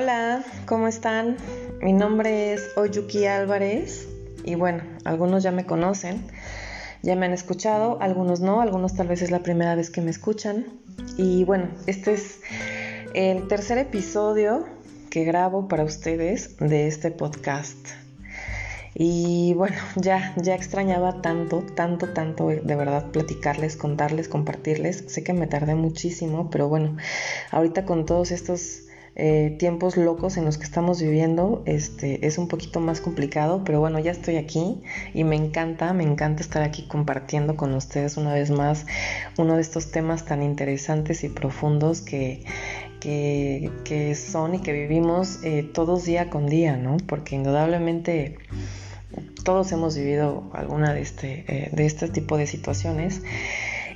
Hola, ¿cómo están? Mi nombre es Oyuki Álvarez y bueno, algunos ya me conocen, ya me han escuchado, algunos no, algunos tal vez es la primera vez que me escuchan. Y bueno, este es el tercer episodio que grabo para ustedes de este podcast. Y bueno, ya, ya extrañaba tanto, tanto, tanto de verdad platicarles, contarles, compartirles. Sé que me tardé muchísimo, pero bueno, ahorita con todos estos eh, tiempos locos en los que estamos viviendo, este, es un poquito más complicado, pero bueno, ya estoy aquí y me encanta, me encanta estar aquí compartiendo con ustedes una vez más uno de estos temas tan interesantes y profundos que, que, son y que vivimos eh, todos día con día, ¿no? Porque indudablemente todos hemos vivido alguna de este, eh, de este tipo de situaciones.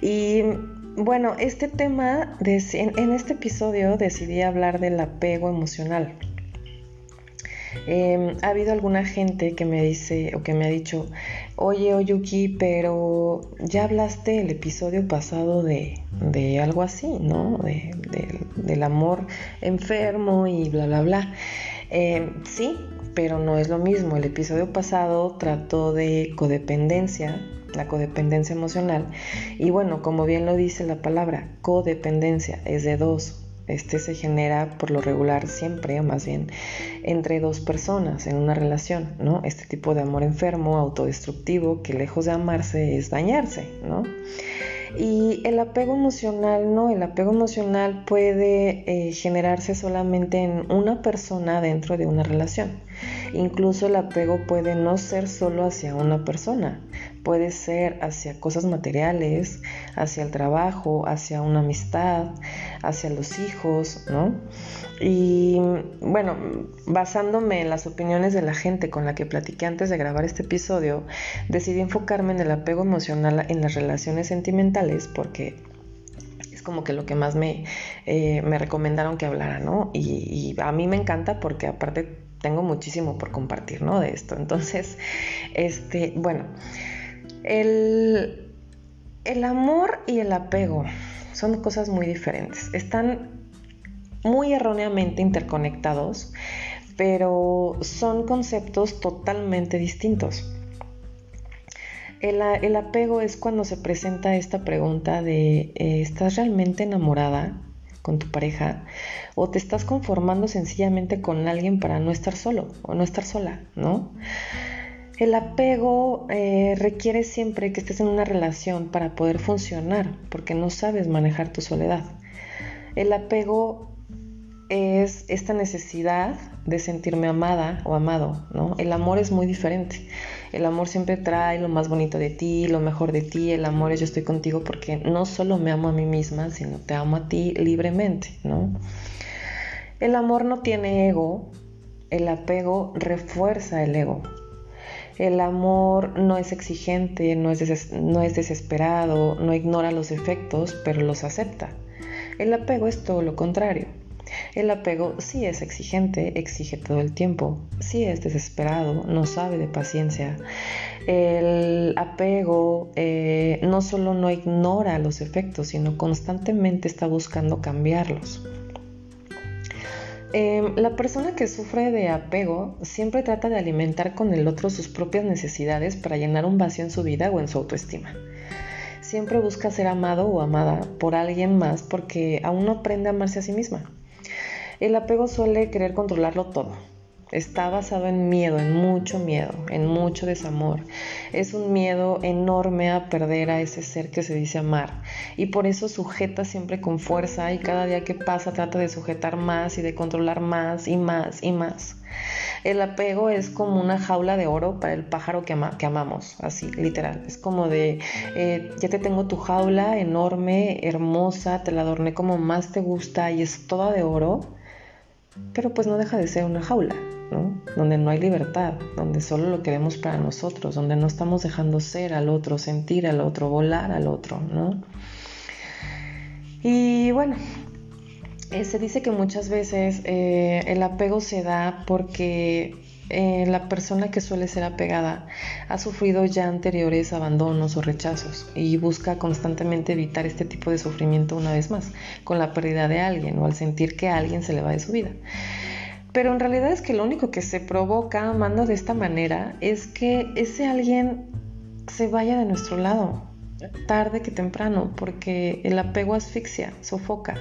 Y bueno, este tema, en, este episodio decidí hablar del apego emocional. Em, ha habido alguna gente que me dice o que me ha dicho, oye Oyuki, pero ya hablaste el episodio pasado de, algo así, ¿no? del amor enfermo y bla, bla, bla. Em, sí, pero no es lo mismo. El episodio pasado trató de codependencia, la codependencia emocional. Y bueno, como bien lo dice la palabra, codependencia es de dos. Este se genera por lo regular siempre, o más bien, entre dos personas en una relación, ¿no? Este tipo de amor enfermo, autodestructivo, que lejos de amarse es dañarse, ¿no? Y el apego emocional, ¿no? El apego emocional puede eh, generarse solamente en una persona dentro de una relación. Incluso el apego puede no ser solo hacia una persona, puede ser hacia cosas materiales, hacia el trabajo, hacia una amistad, hacia los hijos, ¿no? Y bueno, basándome en las opiniones de la gente con la que platiqué antes de grabar este episodio, decidí enfocarme en el apego emocional en las relaciones sentimentales porque es como que lo que más me, eh, me recomendaron que hablara, ¿no? Y, y a mí me encanta porque aparte tengo muchísimo por compartir, ¿no? De esto. Entonces, este, bueno, el, amor y el apego son cosas muy diferentes. Están muy erróneamente interconectados, pero son conceptos totalmente distintos. El, el, apego es cuando se presenta esta pregunta de eh, ¿estás realmente enamorada? con tu pareja o te estás conformando sencillamente con alguien para no estar solo o no estar sola, ¿no? El apego eh, requiere siempre que estés en una relación para poder funcionar, porque no sabes manejar tu soledad. El apego es esta necesidad de sentirme amada o amado, ¿no? El amor es muy diferente. El amor siempre trae lo más bonito de ti, lo mejor de ti. El amor es yo estoy contigo porque no solo me amo a mí misma, sino te amo a ti libremente, ¿no? El amor no tiene ego, el apego refuerza el ego. El amor no es exigente, no es, no es desesperado, no ignora los efectos, pero los acepta. El apego es todo lo contrario. El apego sí es exigente, exige todo el tiempo, sí es desesperado, no sabe de paciencia. El apego eh, no solo no ignora los efectos, sino constantemente está buscando cambiarlos. Em, la persona que sufre de apego siempre trata de alimentar con el otro sus propias necesidades para llenar un vacío en su vida o en su autoestima. Siempre busca ser amado o amada por alguien más porque aún no aprende a amarse a sí misma. El apego suele querer controlarlo todo. Está basado en miedo, en mucho miedo, en mucho desamor. Es un miedo enorme a perder a ese ser que se dice amar. Y por eso sujeta siempre con fuerza y cada día que pasa trata de sujetar más y de controlar más y más y más. El apego es como una jaula de oro para el pájaro que, amamos, así, literal. Es como de, eh, ya te tengo tu jaula enorme, hermosa, te la adorné como más te gusta y es toda de oro pero pues no deja de ser una jaula, Donde no hay libertad, donde solo lo queremos para nosotros, donde no estamos dejando ser al otro, sentir al otro, volar al otro, ¿no? Y bueno, eh, se dice que muchas veces eh, el apego se da porque eh, la persona que suele ser apegada ha sufrido ya anteriores abandonos o rechazos y busca constantemente evitar este tipo de sufrimiento una vez más, con la pérdida de alguien o al sentir que alguien se le va de su vida. Pero en realidad es que lo único que se provoca amando de esta manera es que ese alguien se vaya de nuestro lado, tarde que temprano, porque el apego asfixia, sofoca.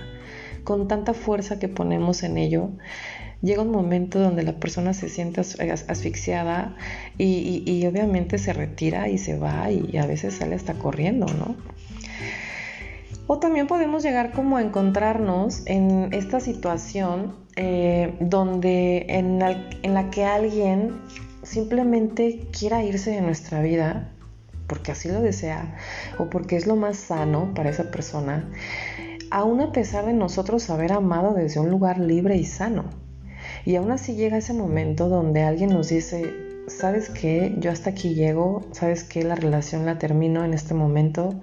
Con tanta fuerza que ponemos en ello, llega un momento donde la persona se siente asfixiada y, y obviamente se retira y se va y a veces sale hasta corriendo, ¿no? O también podemos llegar como a encontrarnos en esta situación eh, donde en la, que alguien simplemente quiera irse de nuestra vida porque así lo desea o porque es lo más sano para esa persona, aún a pesar de nosotros haber amado desde un lugar libre y sano. Y aún así llega ese momento donde alguien nos dice, ¿sabes qué? Yo hasta aquí llego, ¿sabes qué? La relación la termino en este momento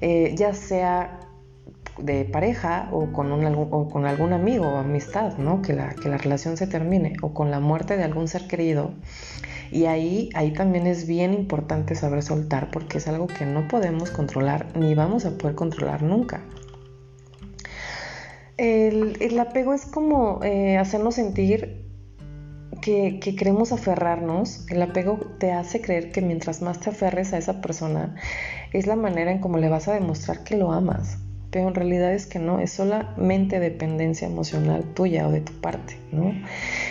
eh, ya sea de pareja o con, un, con algún amigo o amistad, ¿no? Que la, que la relación se termine o con la muerte de algún ser querido. Y ahí, ahí también es bien importante saber soltar porque es algo que no podemos controlar ni vamos a poder controlar nunca. El, apego es como eh, hacernos sentir que, queremos aferrarnos, el apego te hace creer que mientras más te aferres a esa persona, es la manera en cómo le vas a demostrar que lo amas. Pero en realidad es que no, es solamente dependencia emocional tuya o de tu parte, ¿no?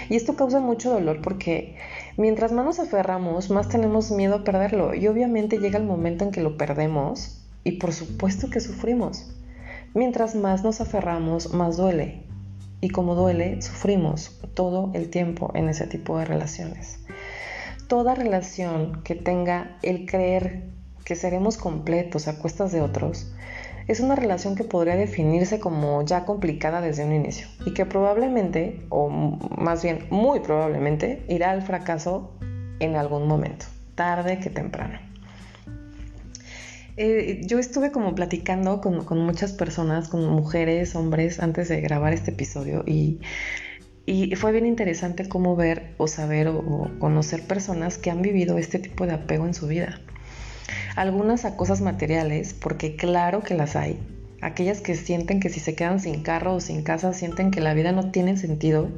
Y esto causa mucho dolor porque mientras más nos aferramos, más tenemos miedo a perderlo. Y obviamente llega el momento en que lo perdemos y por supuesto que sufrimos. Mientras más nos aferramos, más duele y como duele, sufrimos todo el tiempo en ese tipo de relaciones. Toda relación que tenga el creer que seremos completos a cuestas de otros es una relación que podría definirse como ya complicada desde un inicio y que probablemente, o más bien muy probablemente, irá al fracaso en algún momento, tarde que temprano. Eh, yo estuve como platicando con, muchas personas, con mujeres, hombres, antes de grabar este episodio y, fue bien interesante cómo ver o saber o conocer personas que han vivido este tipo de apego en su vida. Algunas a cosas materiales, porque claro que las hay, aquellas que sienten que si se quedan sin carro o sin casa sienten que la vida no tiene sentido.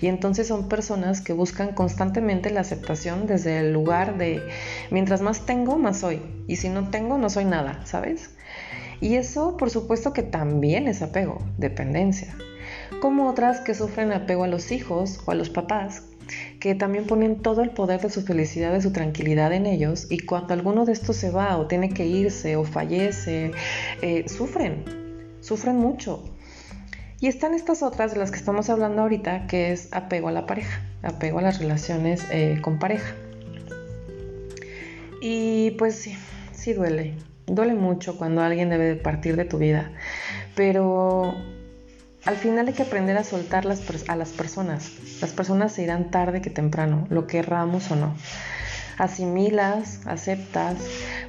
Y entonces son personas que buscan constantemente la aceptación desde el lugar de mientras más tengo, más soy. Y si no tengo, no soy nada, ¿sabes? Y eso por supuesto que también es apego, dependencia, como otras que sufren apego a los hijos o a los papás que también ponen todo el poder de su felicidad, de su tranquilidad en ellos y cuando alguno de estos se va o tiene que irse o fallece, eh, sufren, sufren mucho. Y están estas otras de las que estamos hablando ahorita, que es apego a la pareja, apego a las relaciones eh, con pareja. Y pues sí, sí duele, duele mucho cuando alguien debe partir de tu vida, pero al final hay que aprender a soltar a las personas. Las personas se irán tarde que temprano, lo querramos o no. Asimilas, aceptas.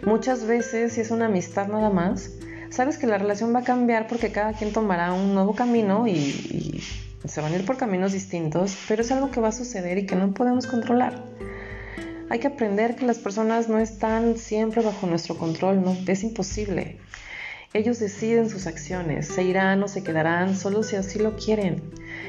Muchas veces, si es una amistad nada más, sabes que la relación va a cambiar porque cada quien tomará un nuevo camino y, y se van a ir por caminos distintos, pero es algo que va a suceder y que no podemos controlar. Hay que aprender que las personas no están siempre bajo nuestro control, no, es imposible. Ellos deciden sus acciones, se irán o se quedarán solo si así lo quieren.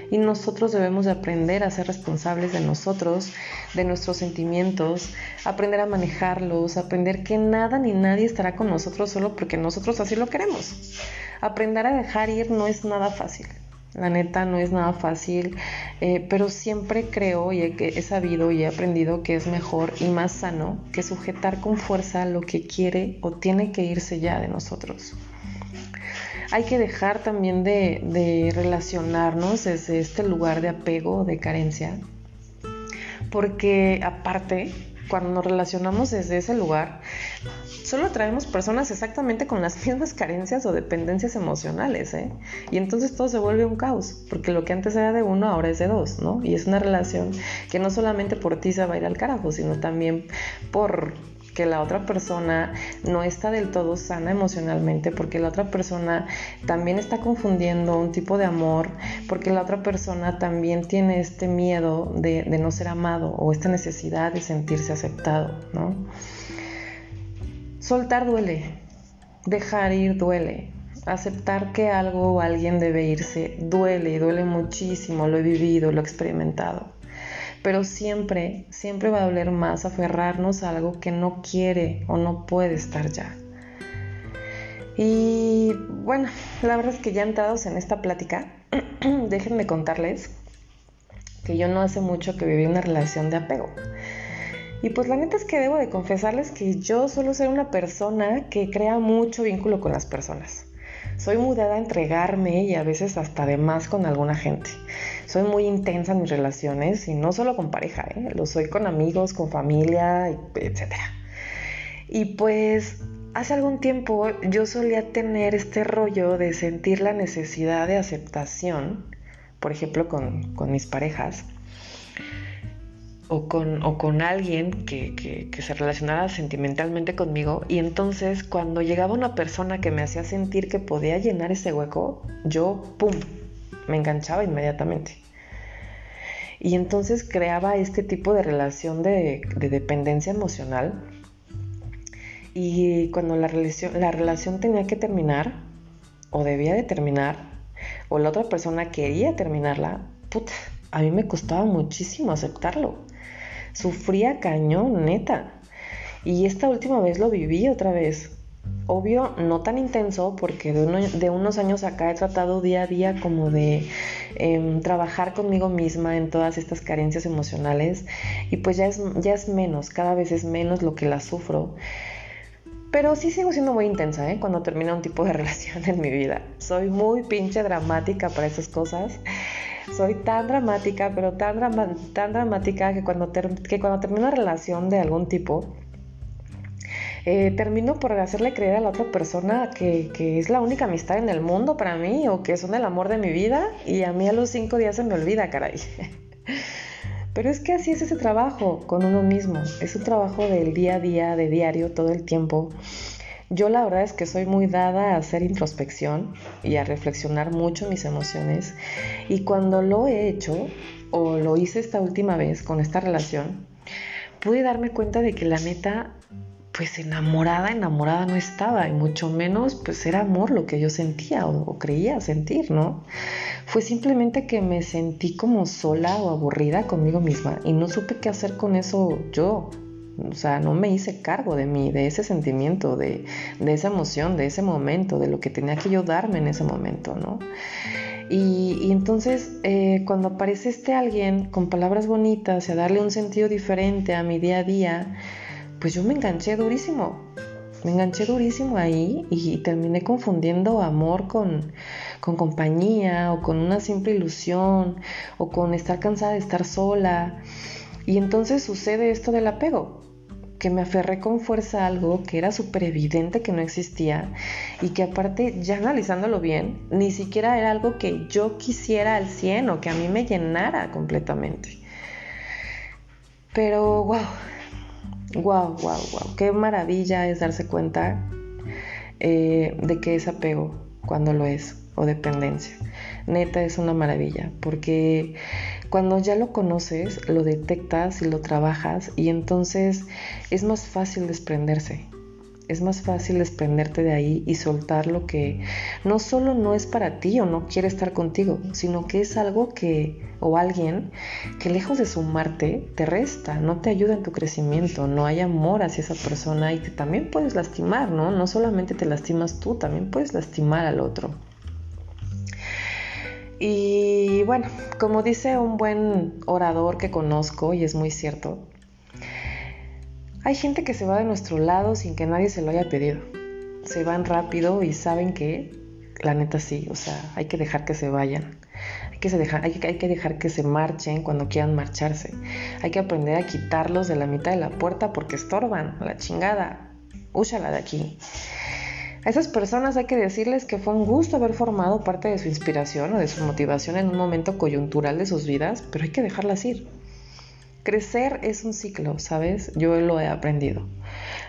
Y nosotros debemos de aprender a ser responsables de nosotros, de nuestros sentimientos, aprender a manejarlos, aprender que nada ni nadie estará con nosotros solo porque nosotros así lo queremos. Aprender a dejar ir no es nada fácil. La neta no es nada fácil, eh, pero siempre creo y he, he, sabido y he aprendido que es mejor y más sano que sujetar con fuerza lo que quiere o tiene que irse ya de nosotros hay que dejar también de, relacionarnos desde este lugar de apego, de carencia, porque aparte, cuando nos relacionamos desde ese lugar, solo atraemos personas exactamente con las mismas carencias o dependencias emocionales, ¿eh? Y entonces todo se vuelve un caos, porque lo que antes era de uno ahora es de dos, ¿no? Y es una relación que no solamente por ti se va a ir al carajo, sino también por que la otra persona no está del todo sana emocionalmente, porque la otra persona también está confundiendo un tipo de amor, porque la otra persona también tiene este miedo de, no ser amado o esta necesidad de sentirse aceptado, ¿no? Soltar duele, dejar ir duele. aceptar que algo o alguien debe irse duele duele muchísimo, lo he vivido, lo he experimentado. Pero siempre, siempre va a doler más aferrarnos a algo que no quiere o no puede estar ya. Y bueno, la verdad es que ya entrados en esta plática, déjenme contarles que yo no hace mucho que viví una relación de apego. Y pues la neta es que debo de confesarles que yo suelo ser una persona que crea mucho vínculo con las personas. Soy mudada a entregarme y a veces hasta de más con alguna gente. Soy muy intensa en mis relaciones y no solo con pareja, ¿eh? lo soy con amigos, con familia, etc. Y pues hace algún tiempo yo solía tener este rollo de sentir la necesidad de aceptación, por ejemplo con, con mis parejas, o con, o con alguien que, se relacionara sentimentalmente conmigo y entonces cuando llegaba una persona que me hacía sentir que podía llenar ese hueco, yo, ¡pum!, me enganchaba inmediatamente. Y entonces creaba este tipo de relación de, dependencia emocional. Y cuando la relación, la relación tenía que terminar, o debía de terminar, o la otra persona quería terminarla, puta, a mí me costaba muchísimo aceptarlo Sufría cañón, neta. Y esta última vez lo viví otra vez. Obvio, no tan intenso porque de, unos años acá he tratado día a día como de em, trabajar conmigo misma en todas estas carencias emocionales y pues ya es, ya es menos, cada vez es menos lo que la sufro. Pero sí sigo siendo muy intensa ¿eh? cuando termina un tipo de relación en mi vida. Soy muy pinche dramática para esas cosas soy tan dramática, pero tan, dramática que cuando, que cuando termino una relación de algún tipo, eh, termino por hacerle creer a la otra persona que, que, es la única amistad en el mundo para mí o que son el amor de mi vida y a mí a los cinco días se me olvida, caray. Pero es que así es ese trabajo con uno mismo, es un trabajo del día a día, de diario, todo el tiempo. Yo la verdad es que soy muy dada a hacer introspección y a reflexionar mucho mis emociones y cuando lo he hecho o lo hice esta última vez con esta relación, pude darme cuenta de que la neta pues enamorada, enamorada no estaba y mucho menos pues era amor lo que yo sentía o, o, creía sentir, ¿no? Fue simplemente que me sentí como sola o aburrida conmigo misma y no supe qué hacer con eso yo. O sea, no me hice cargo de mí, de ese sentimiento, de, esa emoción, de ese momento, de lo que tenía que yo darme en ese momento, ¿no? Y, entonces, eh, cuando aparece este alguien con palabras bonitas y a darle un sentido diferente a mi día a día, pues yo me enganché durísimo. Me enganché durísimo ahí y terminé confundiendo amor con, con compañía o con una simple ilusión o con estar cansada de estar sola. Y entonces sucede esto del apego que me aferré con fuerza a algo que era súper evidente que no existía y que aparte, ya analizándolo bien, ni siquiera era algo que yo quisiera al 100 o que a mí me llenara completamente. Pero, wow, wow, wow, wow, qué maravilla es darse cuenta eh, de que es apego cuando lo es o dependencia. Neta es una maravilla, porque cuando ya lo conoces, lo detectas y lo trabajas y entonces es más fácil desprenderse. Es más fácil desprenderte de ahí y soltar lo que no solo no es para ti o no quiere estar contigo, sino que es algo que o alguien que lejos de sumarte te resta, no te ayuda en tu crecimiento, no hay amor hacia esa persona y que también puedes lastimar, ¿no? No solamente te lastimas tú, también puedes lastimar al otro. Y bueno, como dice un buen orador que conozco, y es muy cierto, hay gente que se va de nuestro lado sin que nadie se lo haya pedido. Se van rápido y saben que, la neta sí, o sea, hay que dejar que se vayan. Hay que, dejar, que, hay que dejar que se marchen cuando quieran marcharse. Hay que aprender a quitarlos de la mitad de la puerta porque estorban, la chingada. Úchala de aquí. A esas personas hay que decirles que fue un gusto haber formado parte de su inspiración o de su motivación en un momento coyuntural de sus vidas, pero hay que dejarlas ir. Crecer es un ciclo, ¿sabes? Yo lo he aprendido.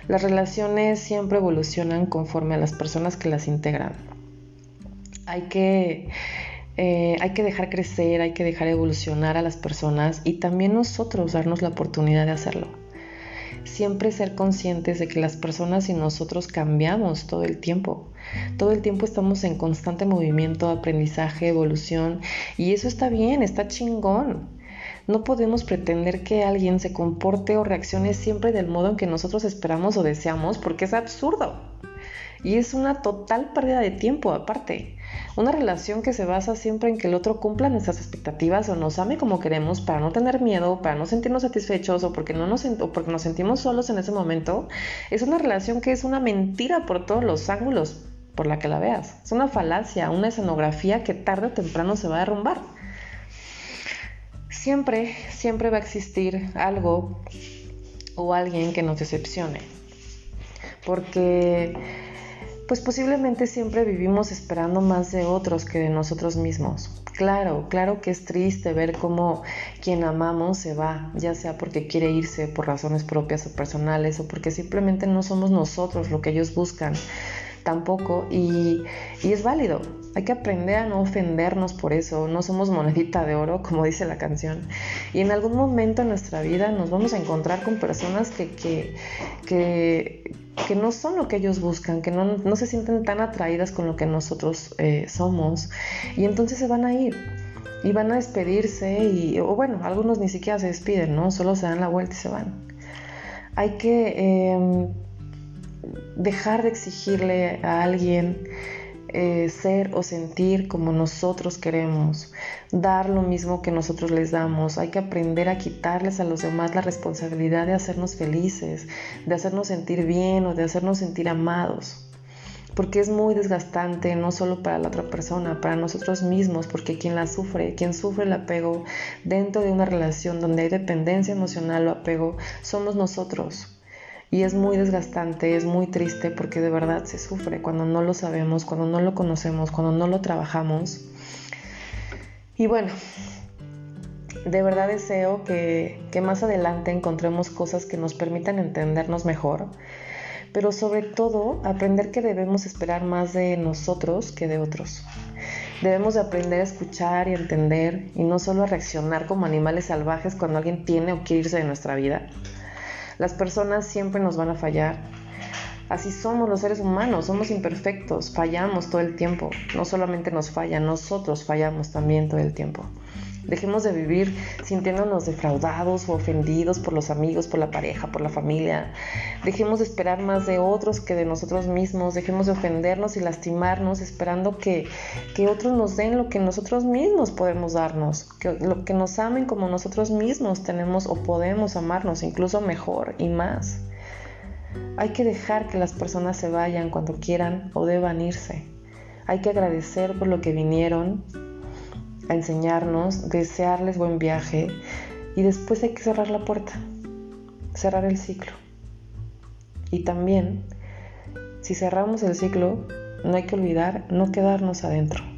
Las relaciones siempre evolucionan conforme a las personas que las integran. Hay que, eh, hay que dejar crecer, hay que dejar evolucionar a las personas y también nosotros darnos la oportunidad de hacerlo. Siempre ser conscientes de que las personas y nosotros cambiamos todo el tiempo. Todo el tiempo estamos en constante movimiento, aprendizaje, evolución y eso está bien, está chingón. No podemos pretender que alguien se comporte o reaccione siempre del modo en que nosotros esperamos o deseamos porque es absurdo. Y es una total pérdida de tiempo aparte. Una relación que se basa siempre en que el otro cumpla nuestras expectativas o nos ame como queremos para no tener miedo, para no sentirnos satisfechos o porque, no nos, porque nos sentimos solos en ese momento, es una relación que es una mentira por todos los ángulos por la que la veas. Es una falacia, una escenografía que tarde o temprano se va a derrumbar. Siempre, siempre va a existir algo o alguien que nos decepcione. Porque pues posiblemente siempre vivimos esperando más de otros que de nosotros mismos. Claro, claro que es triste ver cómo quien amamos se va, ya sea porque quiere irse por razones propias o personales o porque simplemente no somos nosotros lo que ellos buscan tampoco y, y, es válido. Hay que aprender a no ofendernos por eso, no somos monedita de oro, como dice la canción. Y en algún momento en nuestra vida nos vamos a encontrar con personas que, que, que, que no son lo que ellos buscan, que no, no, se sienten tan atraídas con lo que nosotros eh, somos. Y entonces se van a ir y van a despedirse y, o bueno, algunos ni siquiera se despiden, ¿no? Solo se dan la vuelta y se van. Hay que... Eh, dejar de exigirle a alguien eh, ser o sentir como nosotros queremos, dar lo mismo que nosotros les damos. Hay que aprender a quitarles a los demás la responsabilidad de hacernos felices, de hacernos sentir bien o de hacernos sentir amados. Porque es muy desgastante, no solo para la otra persona, para nosotros mismos, porque quien la sufre, quien sufre el apego dentro de una relación donde hay dependencia emocional o apego, somos nosotros. Y es muy desgastante, es muy triste porque de verdad se sufre cuando no lo sabemos, cuando no lo conocemos, cuando no lo trabajamos. Y bueno, de verdad deseo que, que más adelante encontremos cosas que nos permitan entendernos mejor, pero sobre todo aprender que debemos esperar más de nosotros que de otros. Debemos de aprender a escuchar y entender y no solo a reaccionar como animales salvajes cuando alguien tiene o quiere irse de nuestra vida. Las personas siempre nos van a fallar. Así somos los seres humanos, somos imperfectos, fallamos todo el tiempo. No solamente nos fallan, nosotros fallamos también todo el tiempo. Dejemos de vivir sintiéndonos defraudados o ofendidos por los amigos, por la pareja, por la familia. Dejemos de esperar más de otros que de nosotros mismos. Dejemos de ofendernos y lastimarnos esperando que, que otros nos den lo que nosotros mismos podemos darnos. Que, lo que nos amen como nosotros mismos tenemos o podemos amarnos, incluso mejor y más. Hay que dejar que las personas se vayan cuando quieran o deban irse. Hay que agradecer por lo que vinieron a enseñarnos, desearles buen viaje y después hay que cerrar la puerta, cerrar el ciclo. Y también, si cerramos el ciclo, no hay que olvidar no quedarnos adentro.